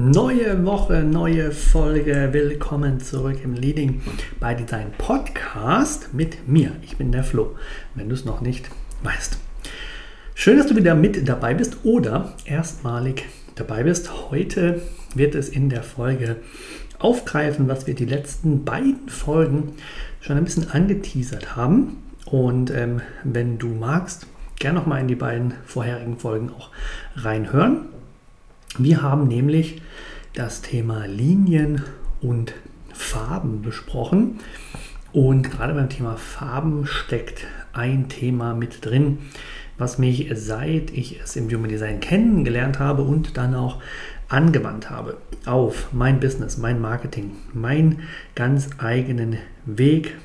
Neue Woche, neue Folge. Willkommen zurück im Leading by Design Podcast mit mir. Ich bin der Flo, wenn du es noch nicht weißt. Schön, dass du wieder mit dabei bist oder erstmalig dabei bist. Heute wird es in der Folge aufgreifen, was wir die letzten beiden Folgen schon ein bisschen angeteasert haben. Und ähm, wenn du magst, gerne nochmal in die beiden vorherigen Folgen auch reinhören. Wir haben nämlich das Thema Linien und Farben besprochen. Und gerade beim Thema Farben steckt ein Thema mit drin, was mich seit ich es im Human Design kennengelernt habe und dann auch angewandt habe auf mein Business, mein Marketing, meinen ganz eigenen Weg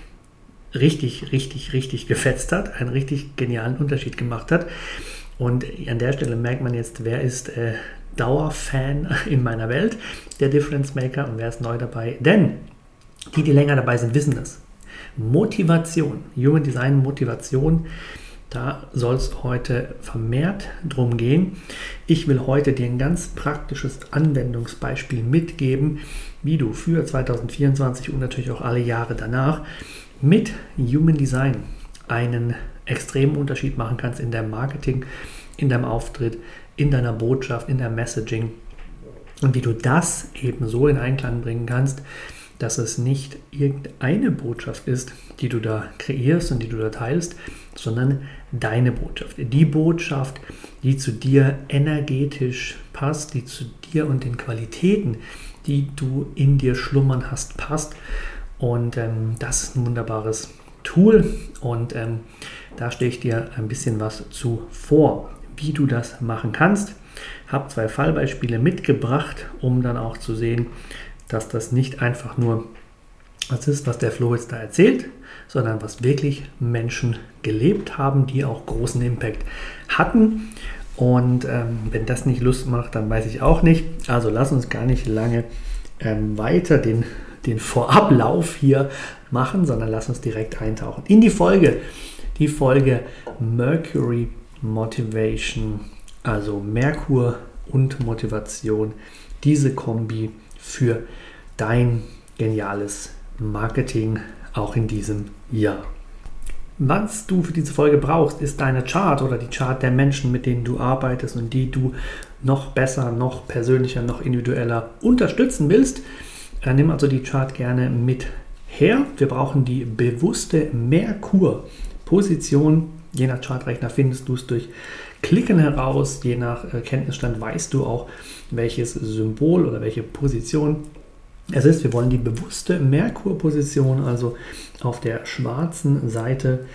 richtig, richtig, richtig gefetzt hat, einen richtig genialen Unterschied gemacht hat. Und an der Stelle merkt man jetzt, wer ist äh, Dauerfan in meiner Welt, der Difference Maker und wer ist neu dabei? Denn die, die länger dabei sind, wissen das. Motivation, Human Design Motivation, da soll es heute vermehrt drum gehen. Ich will heute dir ein ganz praktisches Anwendungsbeispiel mitgeben, wie du für 2024 und natürlich auch alle Jahre danach mit Human Design einen extremen Unterschied machen kannst in deinem Marketing, in deinem Auftritt, in deiner Botschaft, in der Messaging und wie du das eben so in Einklang bringen kannst, dass es nicht irgendeine Botschaft ist, die du da kreierst und die du da teilst, sondern deine Botschaft. Die Botschaft, die zu dir energetisch passt, die zu dir und den Qualitäten, die du in dir schlummern hast, passt. Und ähm, das ist ein wunderbares Tool und ähm, da stehe ich dir ein bisschen was zu vor wie du das machen kannst. Habe zwei Fallbeispiele mitgebracht, um dann auch zu sehen, dass das nicht einfach nur was ist, was der Flo jetzt da erzählt, sondern was wirklich Menschen gelebt haben, die auch großen Impact hatten. Und ähm, wenn das nicht Lust macht, dann weiß ich auch nicht. Also lass uns gar nicht lange ähm, weiter den, den Vorablauf hier machen, sondern lass uns direkt eintauchen in die Folge. Die Folge Mercury Motivation, also Merkur und Motivation, diese Kombi für dein geniales Marketing auch in diesem Jahr. Was du für diese Folge brauchst, ist deine Chart oder die Chart der Menschen, mit denen du arbeitest und die du noch besser, noch persönlicher, noch individueller unterstützen willst. Dann nimm also die Chart gerne mit her. Wir brauchen die bewusste Merkur-Position Je nach Chartrechner findest du es durch Klicken heraus. Je nach äh, Kenntnisstand weißt du auch, welches Symbol oder welche Position es ist. Wir wollen die bewusste Merkur-Position, also auf der schwarzen Seite.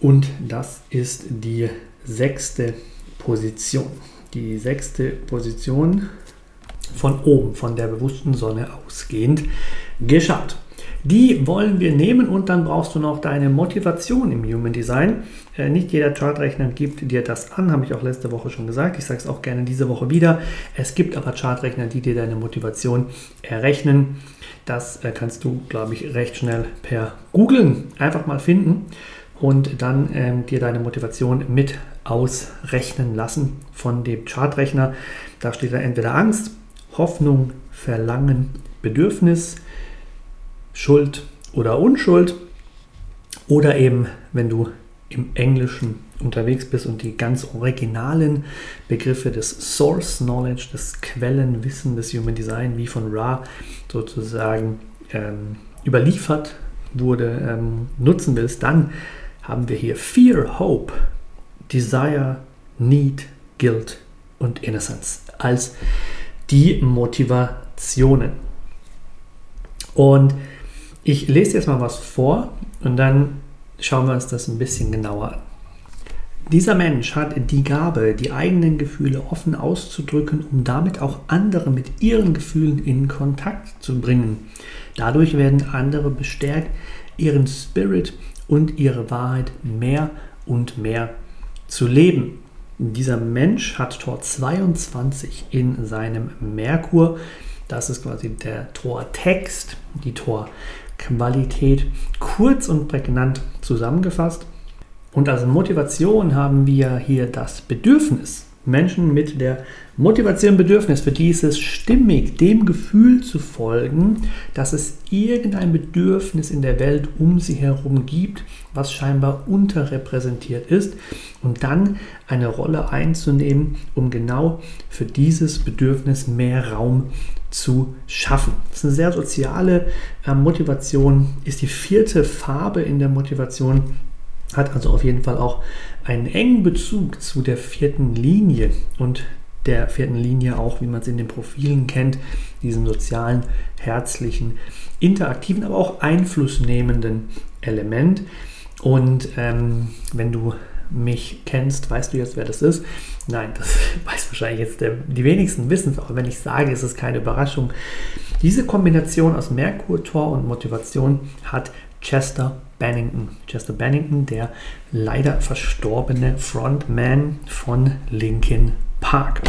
Und das ist die sechste Position. Die sechste Position von oben, von der bewussten Sonne ausgehend geschaut. Die wollen wir nehmen und dann brauchst du noch deine Motivation im Human Design. Äh, nicht jeder Chartrechner gibt dir das an, habe ich auch letzte Woche schon gesagt. Ich sage es auch gerne diese Woche wieder. Es gibt aber Chartrechner, die dir deine Motivation errechnen. Das äh, kannst du, glaube ich, recht schnell per Googlen einfach mal finden und dann ähm, dir deine Motivation mit ausrechnen lassen von dem Chartrechner. Da steht dann entweder Angst, Hoffnung, Verlangen, Bedürfnis, Schuld oder Unschuld. Oder eben, wenn du im Englischen unterwegs bist und die ganz originalen Begriffe des Source Knowledge, des Quellenwissen des Human Design, wie von Ra sozusagen ähm, überliefert wurde, ähm, nutzen willst, dann haben wir hier Fear, Hope, Desire, Need, Guilt und Innocence als die Motivationen. Und ich lese jetzt mal was vor und dann schauen wir uns das ein bisschen genauer an. Dieser Mensch hat die Gabe, die eigenen Gefühle offen auszudrücken, um damit auch andere mit ihren Gefühlen in Kontakt zu bringen. Dadurch werden andere bestärkt, ihren Spirit und ihre Wahrheit mehr und mehr zu leben. Dieser Mensch hat Tor 22 in seinem Merkur. Das ist quasi der Tortext, die Tor Qualität kurz und prägnant zusammengefasst. Und als Motivation haben wir hier das Bedürfnis. Menschen mit der Motivation, Bedürfnis, für die ist es stimmig, dem Gefühl zu folgen, dass es irgendein Bedürfnis in der Welt um sie herum gibt, was scheinbar unterrepräsentiert ist, und dann eine Rolle einzunehmen, um genau für dieses Bedürfnis mehr Raum zu schaffen. Das ist eine sehr soziale äh, Motivation, ist die vierte Farbe in der Motivation, hat also auf jeden Fall auch einen engen Bezug zu der vierten Linie und der vierten Linie auch, wie man es in den Profilen kennt, diesem sozialen, herzlichen, interaktiven, aber auch einflussnehmenden Element. Und ähm, wenn du mich kennst, weißt du jetzt, wer das ist. Nein, das weiß wahrscheinlich jetzt der, die wenigsten wissen es, aber wenn ich sage, ist es keine Überraschung. Diese Kombination aus Merkur, Tor und Motivation hat Chester Bennington. Chester Bennington, der leider verstorbene Frontman von Linkin Park.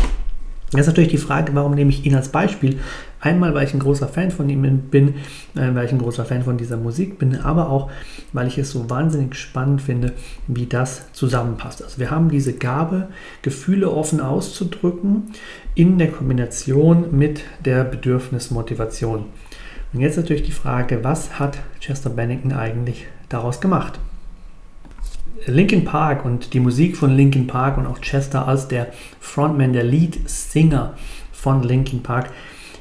Jetzt ist natürlich die Frage, warum nehme ich ihn als Beispiel? Einmal, weil ich ein großer Fan von ihm bin, äh, weil ich ein großer Fan von dieser Musik bin, aber auch, weil ich es so wahnsinnig spannend finde, wie das zusammenpasst. Also wir haben diese Gabe, Gefühle offen auszudrücken in der Kombination mit der Bedürfnismotivation. Und jetzt natürlich die Frage, was hat Chester Bennington eigentlich daraus gemacht? Linkin Park und die Musik von Linkin Park und auch Chester als der Frontman, der Lead Singer von Linkin Park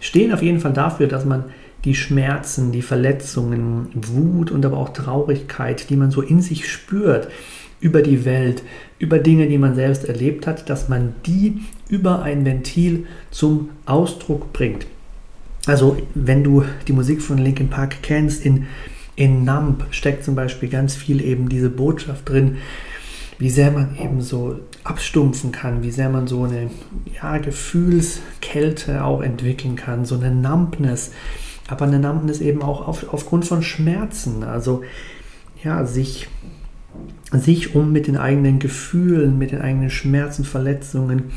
stehen auf jeden Fall dafür, dass man die Schmerzen, die Verletzungen, Wut und aber auch Traurigkeit, die man so in sich spürt, über die Welt, über Dinge, die man selbst erlebt hat, dass man die über ein Ventil zum Ausdruck bringt. Also wenn du die Musik von Linkin Park kennst, in, in Numb steckt zum Beispiel ganz viel eben diese Botschaft drin, wie sehr man eben so abstumpfen kann, wie sehr man so eine ja, Gefühlskälte auch entwickeln kann, so eine Numbness, aber eine Numbness eben auch auf, aufgrund von Schmerzen, also ja, sich, sich um mit den eigenen Gefühlen, mit den eigenen Schmerzen, Verletzungen,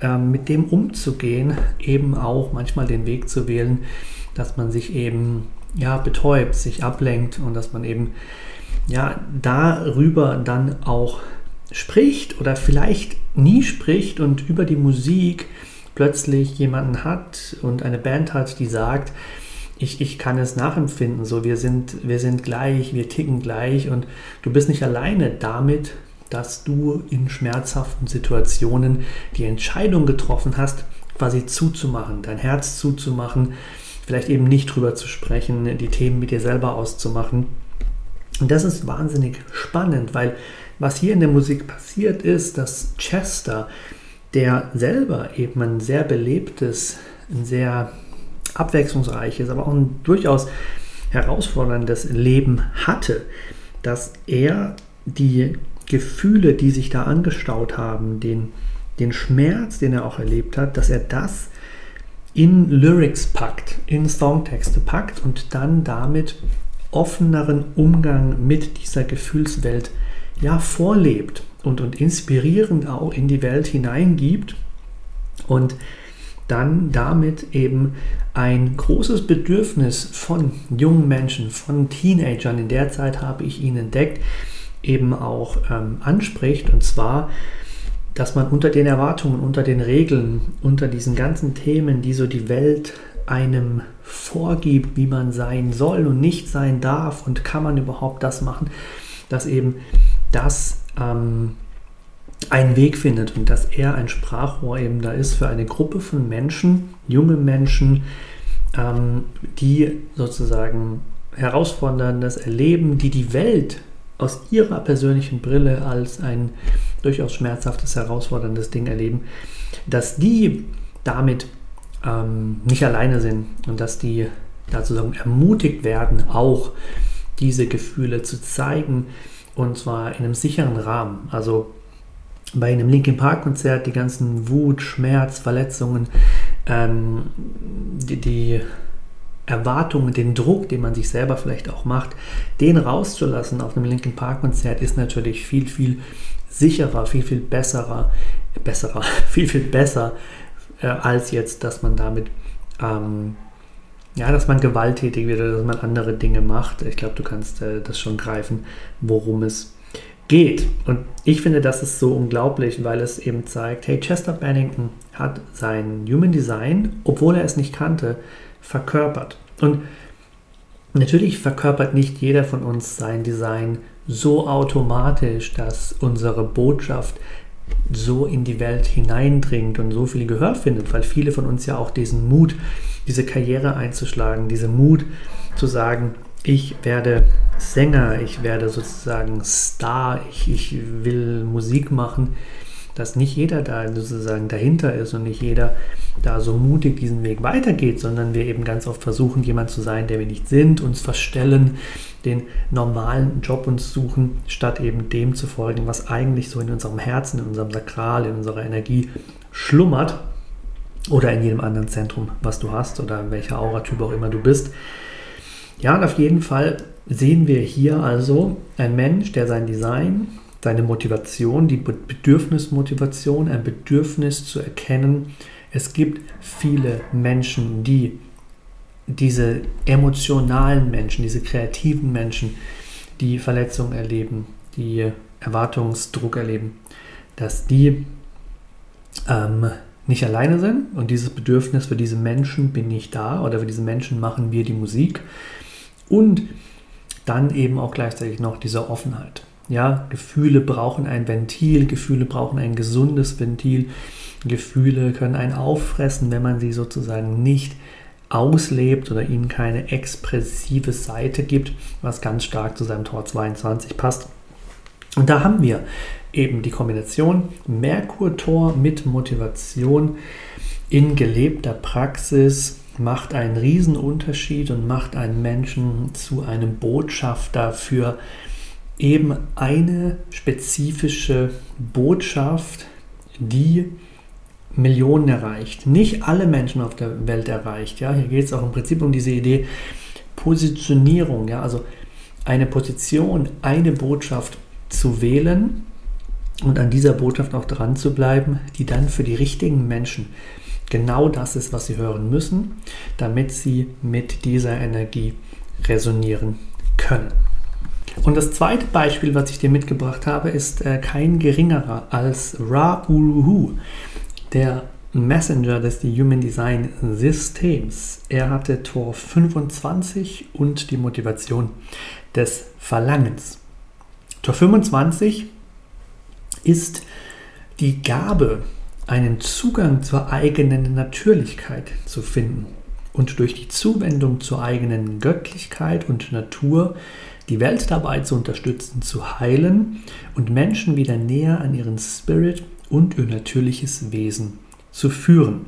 äh, mit dem umzugehen, eben auch manchmal den Weg zu wählen, dass man sich eben ja, betäubt, sich ablenkt und dass man eben ja, darüber dann auch spricht oder vielleicht nie spricht und über die Musik plötzlich jemanden hat und eine Band hat, die sagt, ich, ich kann es nachempfinden, so wir sind, wir sind gleich, wir ticken gleich und du bist nicht alleine damit, dass du in schmerzhaften Situationen die Entscheidung getroffen hast, quasi zuzumachen, dein Herz zuzumachen, vielleicht eben nicht drüber zu sprechen, die Themen mit dir selber auszumachen. Und das ist wahnsinnig spannend, weil was hier in der Musik passiert ist, dass Chester, der selber eben ein sehr belebtes, ein sehr abwechslungsreiches, aber auch ein durchaus herausforderndes Leben hatte, dass er die Gefühle, die sich da angestaut haben, den, den Schmerz, den er auch erlebt hat, dass er das in Lyrics packt, in Songtexte packt und dann damit offeneren Umgang mit dieser Gefühlswelt ja vorlebt und, und inspirierend auch in die Welt hineingibt und dann damit eben ein großes Bedürfnis von jungen Menschen, von Teenagern, in der Zeit habe ich ihn entdeckt, eben auch ähm, anspricht. Und zwar, dass man unter den Erwartungen, unter den Regeln, unter diesen ganzen Themen, die so die Welt einem vorgibt, wie man sein soll und nicht sein darf und kann man überhaupt das machen, dass eben das ähm, einen Weg findet und dass er ein Sprachrohr eben da ist für eine Gruppe von Menschen, junge Menschen, ähm, die sozusagen herausforderndes erleben, die die Welt aus ihrer persönlichen Brille als ein durchaus schmerzhaftes, herausforderndes Ding erleben, dass die damit ähm, nicht alleine sind und dass die dazu sagen, ermutigt werden, auch diese Gefühle zu zeigen und zwar in einem sicheren Rahmen. Also bei einem Linkin Park Konzert die ganzen Wut, Schmerz, Verletzungen, ähm, die, die Erwartungen, den Druck, den man sich selber vielleicht auch macht, den rauszulassen auf einem Linkin Park Konzert ist natürlich viel, viel sicherer, viel, viel besserer, besserer, viel, viel besser, äh, als jetzt, dass man damit, ähm, ja, dass man gewalttätig wird oder dass man andere Dinge macht. Ich glaube, du kannst äh, das schon greifen, worum es geht. Und ich finde, das ist so unglaublich, weil es eben zeigt, hey, Chester Bennington hat sein Human Design, obwohl er es nicht kannte, verkörpert. Und natürlich verkörpert nicht jeder von uns sein Design so automatisch, dass unsere Botschaft so in die Welt hineindringt und so viel Gehör findet, weil viele von uns ja auch diesen Mut, diese Karriere einzuschlagen, diesen Mut zu sagen, ich werde Sänger, ich werde sozusagen Star, ich, ich will Musik machen, dass nicht jeder da sozusagen dahinter ist und nicht jeder da so mutig diesen Weg weitergeht, sondern wir eben ganz oft versuchen, jemand zu sein, der wir nicht sind, uns verstellen, den normalen Job uns suchen, statt eben dem zu folgen, was eigentlich so in unserem Herzen, in unserem Sakral, in unserer Energie schlummert oder in jedem anderen Zentrum, was du hast oder welcher Auratyp auch immer du bist. Ja, und auf jeden Fall sehen wir hier also einen Mensch, der sein Design seine Motivation, die Bedürfnismotivation, ein Bedürfnis zu erkennen. Es gibt viele Menschen, die diese emotionalen Menschen, diese kreativen Menschen, die Verletzungen erleben, die Erwartungsdruck erleben, dass die ähm, nicht alleine sind und dieses Bedürfnis für diese Menschen bin ich da oder für diese Menschen machen wir die Musik und dann eben auch gleichzeitig noch diese Offenheit. Ja, Gefühle brauchen ein Ventil, Gefühle brauchen ein gesundes Ventil. Gefühle können einen auffressen, wenn man sie sozusagen nicht auslebt oder ihnen keine expressive Seite gibt, was ganz stark zu seinem Tor 22 passt. Und da haben wir eben die Kombination Merkur-Tor mit Motivation in gelebter Praxis macht einen Riesenunterschied und macht einen Menschen zu einem Botschafter für eben eine spezifische Botschaft, die Millionen erreicht. Nicht alle Menschen auf der Welt erreicht. Ja? Hier geht es auch im Prinzip um diese Idee Positionierung. Ja? Also eine Position, eine Botschaft zu wählen und an dieser Botschaft auch dran zu bleiben, die dann für die richtigen Menschen genau das ist, was sie hören müssen, damit sie mit dieser Energie resonieren können. Und das zweite Beispiel, was ich dir mitgebracht habe, ist äh, kein geringerer als Ra Uruhu, der Messenger des Human Design Systems. Er hatte Tor 25 und die Motivation des Verlangens. Tor 25 ist die Gabe, einen Zugang zur eigenen Natürlichkeit zu finden und durch die Zuwendung zur eigenen Göttlichkeit und Natur die Welt dabei zu unterstützen, zu heilen und Menschen wieder näher an ihren Spirit und ihr natürliches Wesen zu führen.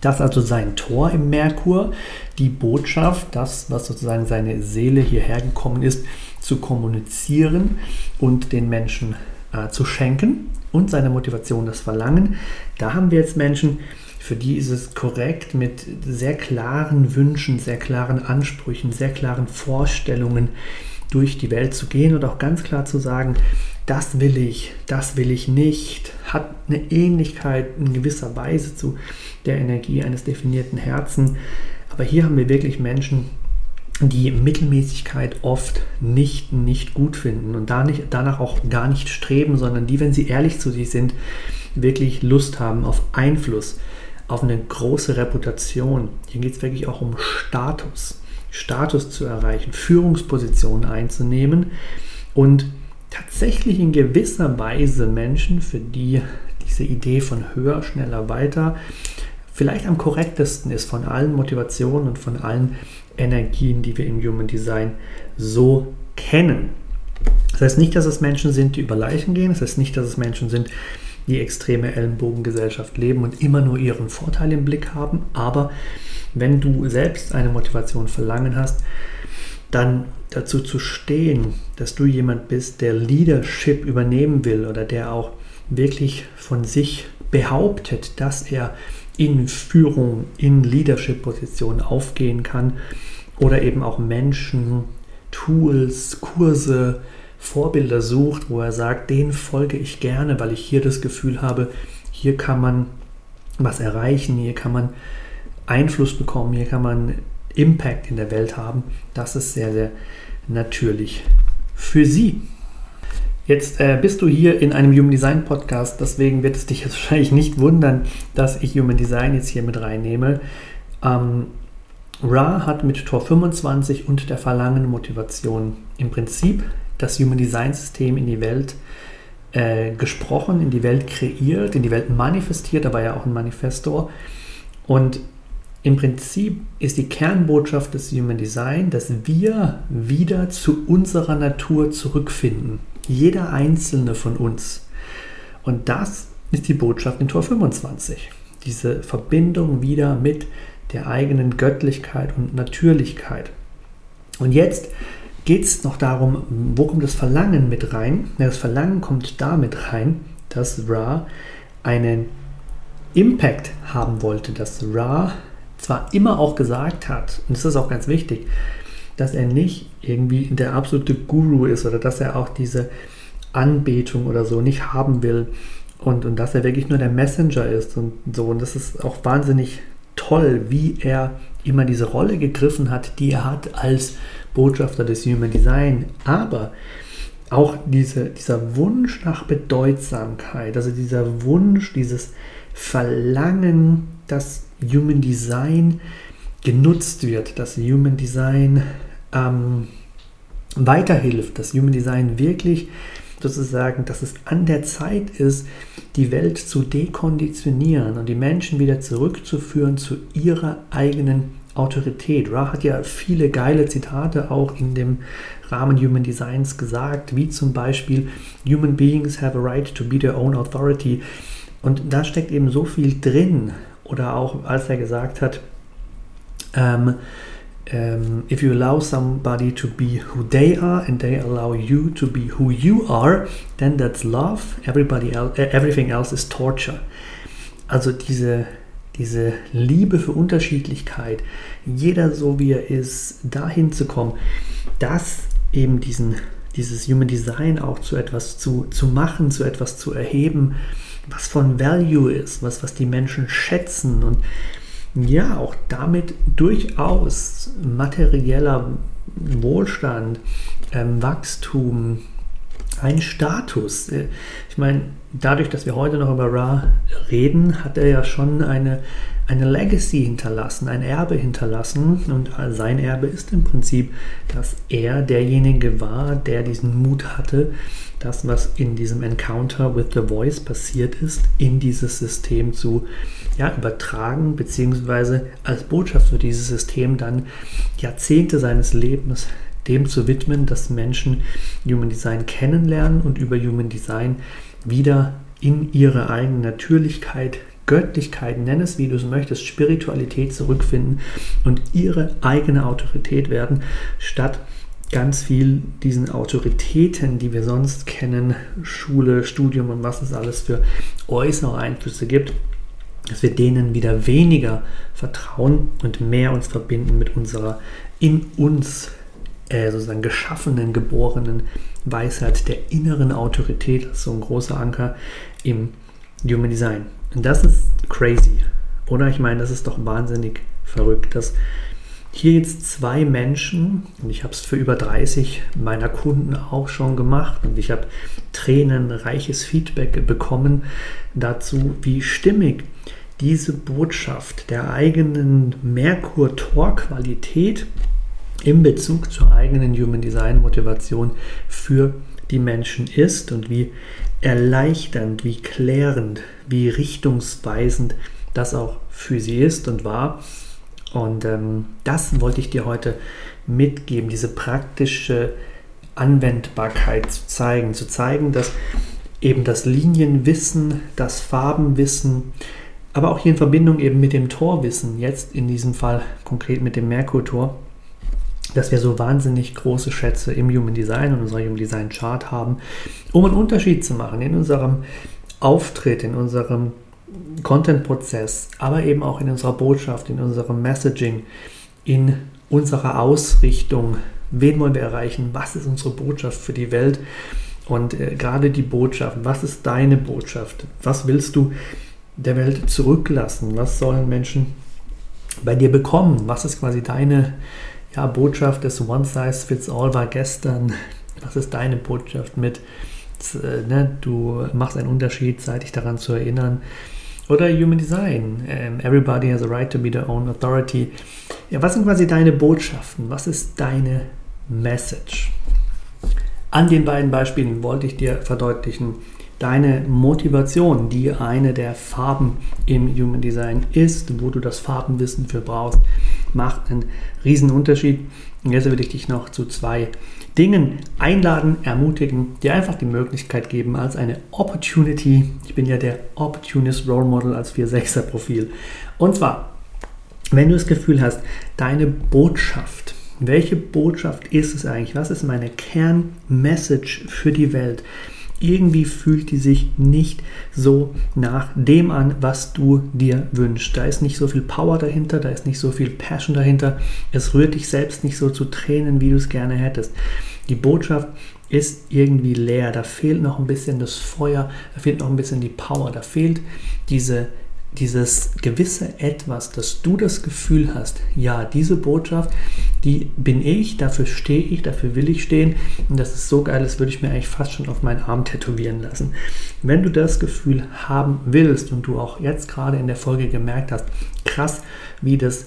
Das also sein Tor im Merkur, die Botschaft, das, was sozusagen seine Seele hierher gekommen ist, zu kommunizieren und den Menschen äh, zu schenken und seine Motivation, das Verlangen. Da haben wir jetzt Menschen, für die ist es korrekt, mit sehr klaren Wünschen, sehr klaren Ansprüchen, sehr klaren Vorstellungen durch die Welt zu gehen und auch ganz klar zu sagen, das will ich, das will ich nicht, hat eine Ähnlichkeit in gewisser Weise zu der Energie eines definierten Herzens. Aber hier haben wir wirklich Menschen, die Mittelmäßigkeit oft nicht, nicht gut finden und da nicht, danach auch gar nicht streben, sondern die, wenn sie ehrlich zu sich sind, wirklich Lust haben auf Einfluss, auf eine große Reputation. Hier geht es wirklich auch um Status. Status zu erreichen, Führungspositionen einzunehmen und tatsächlich in gewisser Weise Menschen, für die diese Idee von höher, schneller, weiter vielleicht am korrektesten ist von allen Motivationen und von allen Energien, die wir im Human Design so kennen. Das heißt nicht, dass es Menschen sind, die über Leichen gehen. Das heißt nicht, dass es Menschen sind, die extreme Ellenbogengesellschaft leben und immer nur ihren Vorteil im Blick haben. Aber wenn du selbst eine Motivation verlangen hast, dann dazu zu stehen, dass du jemand bist, der Leadership übernehmen will oder der auch wirklich von sich behauptet, dass er in Führung, in Leadership-Positionen aufgehen kann oder eben auch Menschen, Tools, Kurse, Vorbilder sucht, wo er sagt, denen folge ich gerne, weil ich hier das Gefühl habe, hier kann man was erreichen, hier kann man Einfluss bekommen, hier kann man Impact in der Welt haben. Das ist sehr, sehr natürlich für Sie. Jetzt äh, bist du hier in einem Human Design Podcast, deswegen wird es dich jetzt wahrscheinlich nicht wundern, dass ich Human Design jetzt hier mit reinnehme. Ähm, Ra hat mit Tor 25 und der verlangenen Motivation im Prinzip das Human Design System in die Welt äh, gesprochen, in die Welt kreiert, in die Welt manifestiert, aber ja auch ein Manifestor. Und im Prinzip ist die Kernbotschaft des Human Design, dass wir wieder zu unserer Natur zurückfinden. Jeder einzelne von uns. Und das ist die Botschaft in Tor 25. Diese Verbindung wieder mit der eigenen Göttlichkeit und Natürlichkeit. Und jetzt geht es noch darum, wo kommt das Verlangen mit rein? Das Verlangen kommt damit rein, dass Ra einen Impact haben wollte, dass Ra zwar immer auch gesagt hat, und das ist auch ganz wichtig, dass er nicht irgendwie der absolute Guru ist oder dass er auch diese Anbetung oder so nicht haben will und, und dass er wirklich nur der Messenger ist und so. Und das ist auch wahnsinnig toll, wie er immer diese Rolle gegriffen hat, die er hat als Botschafter des Human Design. Aber auch diese, dieser Wunsch nach Bedeutsamkeit, also dieser Wunsch, dieses Verlangen, dass Human Design genutzt wird, dass Human Design ähm, weiterhilft, dass Human Design wirklich sozusagen, dass es an der Zeit ist, die Welt zu dekonditionieren und die Menschen wieder zurückzuführen zu ihrer eigenen Autorität. Ra hat ja viele geile Zitate auch in dem Rahmen Human Designs gesagt, wie zum Beispiel Human Beings have a right to be their own authority. Und da steckt eben so viel drin. Oder auch als er gesagt hat, ähm, um, if you allow somebody to be who they are and they allow you to be who you are, then that's love. Everybody else, everything else is torture. Also diese, diese Liebe für Unterschiedlichkeit, jeder so wie er ist, dahin zu kommen, das eben diesen, dieses Human Design auch zu etwas zu, zu machen, zu etwas zu erheben, was von Value ist, was, was die Menschen schätzen und ja auch damit durchaus materieller Wohlstand, ähm, Wachstum, ein Status. Äh, ich meine, dadurch, dass wir heute noch über Ra reden, hat er ja schon eine, eine Legacy hinterlassen, ein Erbe hinterlassen. Und sein Erbe ist im Prinzip, dass er derjenige war, der diesen Mut hatte, das, was in diesem Encounter with the Voice passiert ist, in dieses System zu ja, übertragen, beziehungsweise als Botschaft für dieses System dann Jahrzehnte seines Lebens dem zu widmen, dass Menschen Human Design kennenlernen und über Human Design wieder in ihre eigene Natürlichkeit, Göttlichkeit, nenn es wie du es möchtest, Spiritualität zurückfinden und ihre eigene Autorität werden, statt ganz viel diesen Autoritäten, die wir sonst kennen, Schule, Studium und was es alles für äußere Einflüsse gibt, dass wir denen wieder weniger vertrauen und mehr uns verbinden mit unserer in uns äh, sozusagen geschaffenen, geborenen Weisheit der inneren Autorität. Das ist so ein großer Anker im Human Design. Das ist crazy. Oder ich meine, das ist doch wahnsinnig verrückt, dass hier jetzt zwei Menschen, und ich habe es für über 30 meiner Kunden auch schon gemacht und ich habe tränenreiches Feedback bekommen dazu, wie stimmig diese Botschaft der eigenen Merkur-Tor-Qualität in Bezug zur eigenen Human Design Motivation für die Menschen ist und wie erleichternd, wie klärend, wie richtungsweisend das auch für sie ist und war. Und ähm, das wollte ich dir heute mitgeben, diese praktische Anwendbarkeit zu zeigen, zu zeigen, dass eben das Linienwissen, das Farbenwissen, aber auch hier in Verbindung eben mit dem Torwissen, jetzt in diesem Fall konkret mit dem Merkur-Tor, dass wir so wahnsinnig große Schätze im Human Design und unserer Human Design Chart haben, um einen Unterschied zu machen in unserem Auftritt, in unserem Content-Prozess, aber eben auch in unserer Botschaft, in unserem Messaging, in unserer Ausrichtung. Wen wollen wir erreichen? Was ist unsere Botschaft für die Welt? Und äh, gerade die Botschaft, was ist deine Botschaft? Was willst du der Welt zurücklassen? Was sollen Menschen bei dir bekommen? Was ist quasi deine ja, Botschaft des One Size Fits All war gestern? Was ist deine Botschaft mit, äh, ne, du machst einen Unterschied, sei dich daran zu erinnern? Oder Human Design. Ähm, everybody has a right to be their own authority. Ja, was sind quasi deine Botschaften? Was ist deine Message? An den beiden Beispielen wollte ich dir verdeutlichen, deine Motivation, die eine der Farben im Human Design ist, wo du das Farbenwissen für brauchst, macht einen riesen Unterschied. Und jetzt will ich dich noch zu zwei Dingen einladen, ermutigen, dir einfach die Möglichkeit geben als eine Opportunity. Ich bin ja der Opportunist Role Model als 4-6er Profil. Und zwar, wenn du das Gefühl hast, deine Botschaft, welche Botschaft ist es eigentlich? Was ist meine Kernmessage für die Welt? Irgendwie fühlt die sich nicht so nach dem an, was du dir wünschst. Da ist nicht so viel Power dahinter, da ist nicht so viel Passion dahinter. Es rührt dich selbst nicht so zu Tränen, wie du es gerne hättest. Die Botschaft ist irgendwie leer. Da fehlt noch ein bisschen das Feuer, da fehlt noch ein bisschen die Power, da fehlt diese dieses gewisse Etwas, dass du das Gefühl hast, ja, diese Botschaft, die bin ich, dafür stehe ich, dafür will ich stehen und das ist so geil, das würde ich mir eigentlich fast schon auf meinen Arm tätowieren lassen. Wenn du das Gefühl haben willst und du auch jetzt gerade in der Folge gemerkt hast, krass, wie das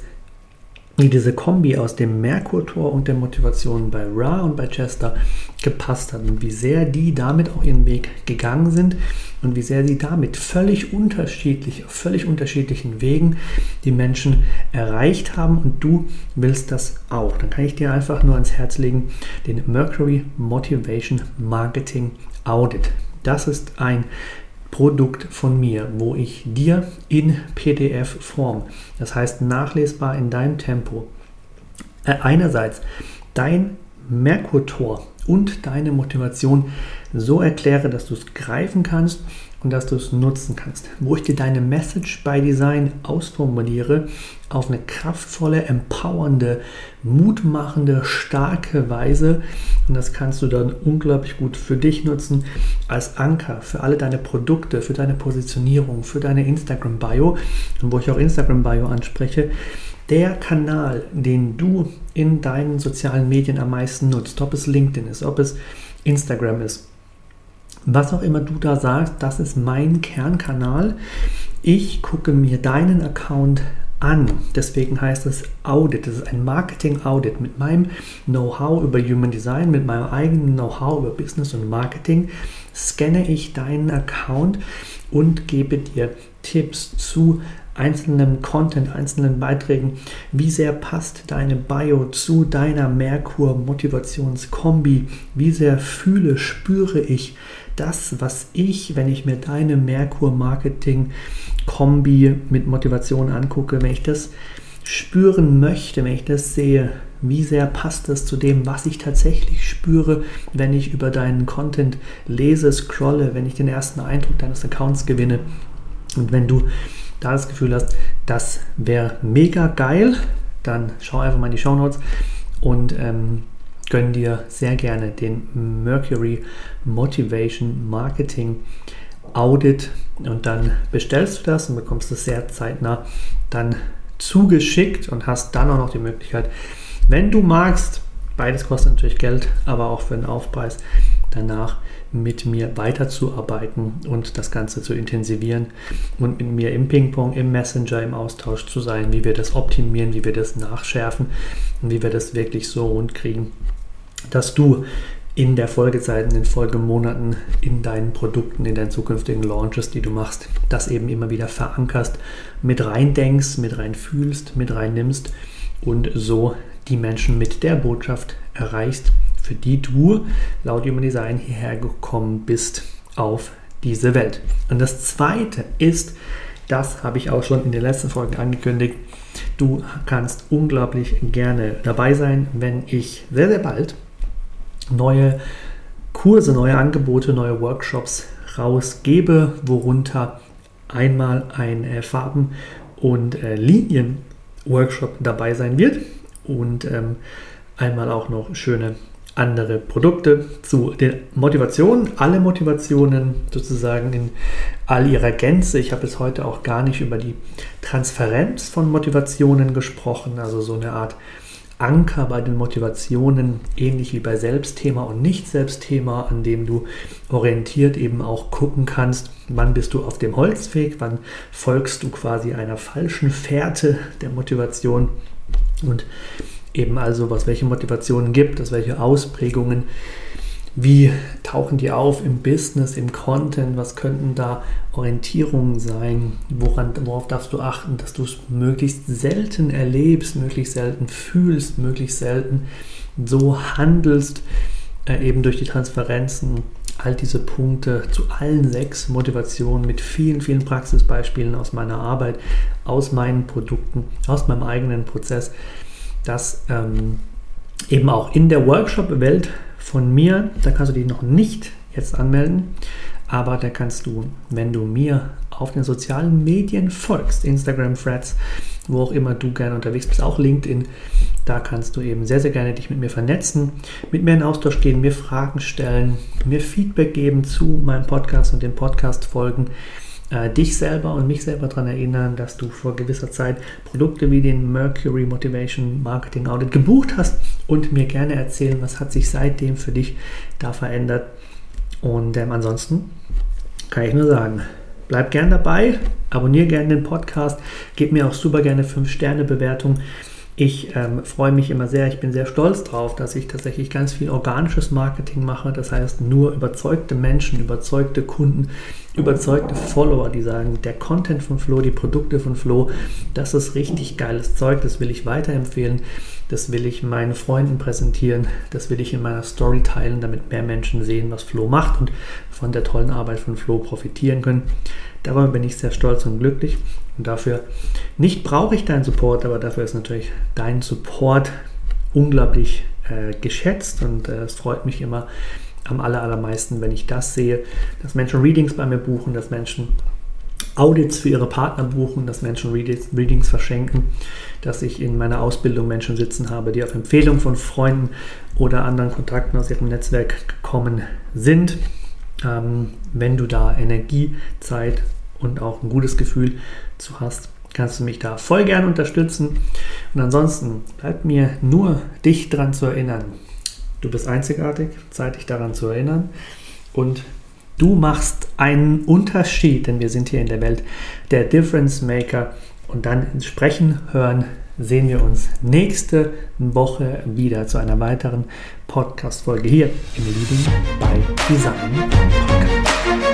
diese Kombi aus dem Merkur-Tor und der Motivation bei Ra und bei Chester gepasst hat und wie sehr die damit auch ihren Weg gegangen sind und wie sehr sie damit völlig unterschiedlich, auf völlig unterschiedlichen Wegen die Menschen erreicht haben und du willst das auch. Dann kann ich dir einfach nur ans Herz legen, den Mercury Motivation Marketing Audit. Das ist ein Produkt von mir, wo ich dir in PDF-Form, das heißt nachlesbar in deinem Tempo, äh, einerseits dein Merkur-Tor und deine Motivation so erkläre, dass du es greifen kannst und dass du es nutzen kannst. Wo ich dir deine Message by Design ausformuliere auf eine kraftvolle, empowernde, mutmachende, starke Weise. Und das kannst du dann unglaublich gut für dich nutzen als Anker für alle deine Produkte, für deine Positionierung, für deine Instagram-Bio. Und wo ich auch Instagram-Bio anspreche, der Kanal, den du in deinen sozialen Medien am meisten nutzt, ob es LinkedIn ist, ob es Instagram ist, was auch immer du da sagst, das ist mein Kernkanal. Ich gucke mir deinen Account an. Deswegen heißt es Audit. Das ist ein Marketing-Audit. Mit meinem Know-how über Human Design, mit meinem eigenen Know-how über Business und Marketing scanne ich deinen Account und gebe dir Tipps zu einzelnen Content, einzelnen Beiträgen. Wie sehr passt deine Bio zu deiner Merkur-Motivationskombi? Wie sehr fühle, spüre ich das, was ich, wenn ich mir deine Merkur-Marketing-Kombi mit Motivation angucke, wenn ich das spüren möchte, wenn ich das sehe, wie sehr passt das zu dem, was ich tatsächlich spüre, wenn ich über deinen Content lese, scrolle, wenn ich den ersten Eindruck deines Accounts gewinne. Und wenn du da das Gefühl hast, das wäre mega geil, dann schau einfach mal in die Show Notes und ähm, gönn dir sehr gerne den Mercury Motivation Marketing Audit. Und dann bestellst du das und bekommst es sehr zeitnah dann zugeschickt und hast dann auch noch die Möglichkeit, wenn du magst, beides kostet natürlich Geld, aber auch für den Aufpreis, danach mit mir weiterzuarbeiten und das Ganze zu intensivieren und mit mir im Ping-Pong, im Messenger, im Austausch zu sein, wie wir das optimieren, wie wir das nachschärfen und wie wir das wirklich so rund kriegen, dass du in der Folgezeit, in den Folgemonaten, in deinen Produkten, in deinen zukünftigen Launches, die du machst, das eben immer wieder verankerst, mit reindenkst, mit reinfühlst, mit reinnimmst und so die Menschen mit der Botschaft erreichst, für die du laut Human Design hierher gekommen bist auf diese Welt. Und das zweite ist, das habe ich auch schon in den letzten Folgen angekündigt, du kannst unglaublich gerne dabei sein, wenn ich sehr, sehr bald neue Kurse, neue Angebote, neue Workshops rausgebe, worunter einmal ein äh, Farben- und äh, Linien-Workshop dabei sein wird und ähm, einmal auch noch schöne andere Produkte zu den Motivationen, alle Motivationen sozusagen in all ihrer Gänze. Ich habe jetzt heute auch gar nicht über die Transferenz von Motivationen gesprochen, also so eine Art Anker bei den Motivationen, ähnlich wie bei Selbstthema und Nicht-Selbstthema, an dem du orientiert eben auch gucken kannst, wann bist du auf dem Holzweg, wann folgst du quasi einer falschen Fährte der Motivation. Und eben also, was welche Motivationen gibt es, welche Ausprägungen, wie tauchen die auf im Business, im Content, was könnten da Orientierungen sein, woran, worauf darfst du achten, dass du es möglichst selten erlebst, möglichst selten fühlst, möglichst selten so handelst, äh, eben durch die Transferenzen, all diese Punkte zu allen sechs Motivationen mit vielen, vielen Praxisbeispielen aus meiner Arbeit, aus meinen Produkten, aus meinem eigenen Prozess dass ähm, eben auch in der Workshop-Welt von mir, da kannst du dich noch nicht jetzt anmelden, aber da kannst du, wenn du mir auf den sozialen Medien folgst, Instagram, Threads, wo auch immer du gerne unterwegs bist, auch LinkedIn, da kannst du eben sehr, sehr gerne dich mit mir vernetzen, mit mir in Austausch gehen, mir Fragen stellen, mir Feedback geben zu meinem Podcast und den Podcast-Folgen äh, dich selber und mich selber daran erinnern, dass du vor gewisser Zeit Produkte wie den Mercury Motivation Marketing Audit gebucht hast und mir gerne erzählen, was hat sich seitdem für dich da verändert. Und ähm, ansonsten kann ich nur sagen, bleib gern dabei, abonniere gerne den Podcast, gib mir auch super gerne 5-Sterne-Bewertung. Ich ähm, freue mich immer sehr, ich bin sehr stolz darauf, dass ich tatsächlich ganz viel organisches Marketing mache. Das heißt, nur überzeugte Menschen, überzeugte Kunden, überzeugte Follower, die sagen, der Content von Flo, die Produkte von Flo, das ist richtig geiles Zeug, das will ich weiterempfehlen, das will ich meinen Freunden präsentieren, das will ich in meiner Story teilen, damit mehr Menschen sehen, was Flo macht und von der tollen Arbeit von Flo profitieren können. Darüber bin ich sehr stolz und glücklich. Und dafür nicht brauche ich deinen Support, aber dafür ist natürlich dein Support unglaublich äh, geschätzt und äh, es freut mich immer am aller, allermeisten, wenn ich das sehe, dass Menschen Readings bei mir buchen, dass Menschen Audits für ihre Partner buchen, dass Menschen Readings, Readings verschenken, dass ich in meiner Ausbildung Menschen sitzen habe, die auf Empfehlung von Freunden oder anderen Kontakten aus ihrem Netzwerk gekommen sind. Ähm, wenn du da Energie, Zeit und auch ein gutes Gefühl zu hast, kannst du mich da voll gern unterstützen. Und ansonsten bleibt mir nur dich daran zu erinnern. Du bist einzigartig, Zeit dich daran zu erinnern. Und du machst einen Unterschied, denn wir sind hier in der Welt der Difference Maker. Und dann ins Sprechen hören sehen wir uns nächste Woche wieder zu einer weiteren Podcast-Folge hier im Leading by Design Podcast.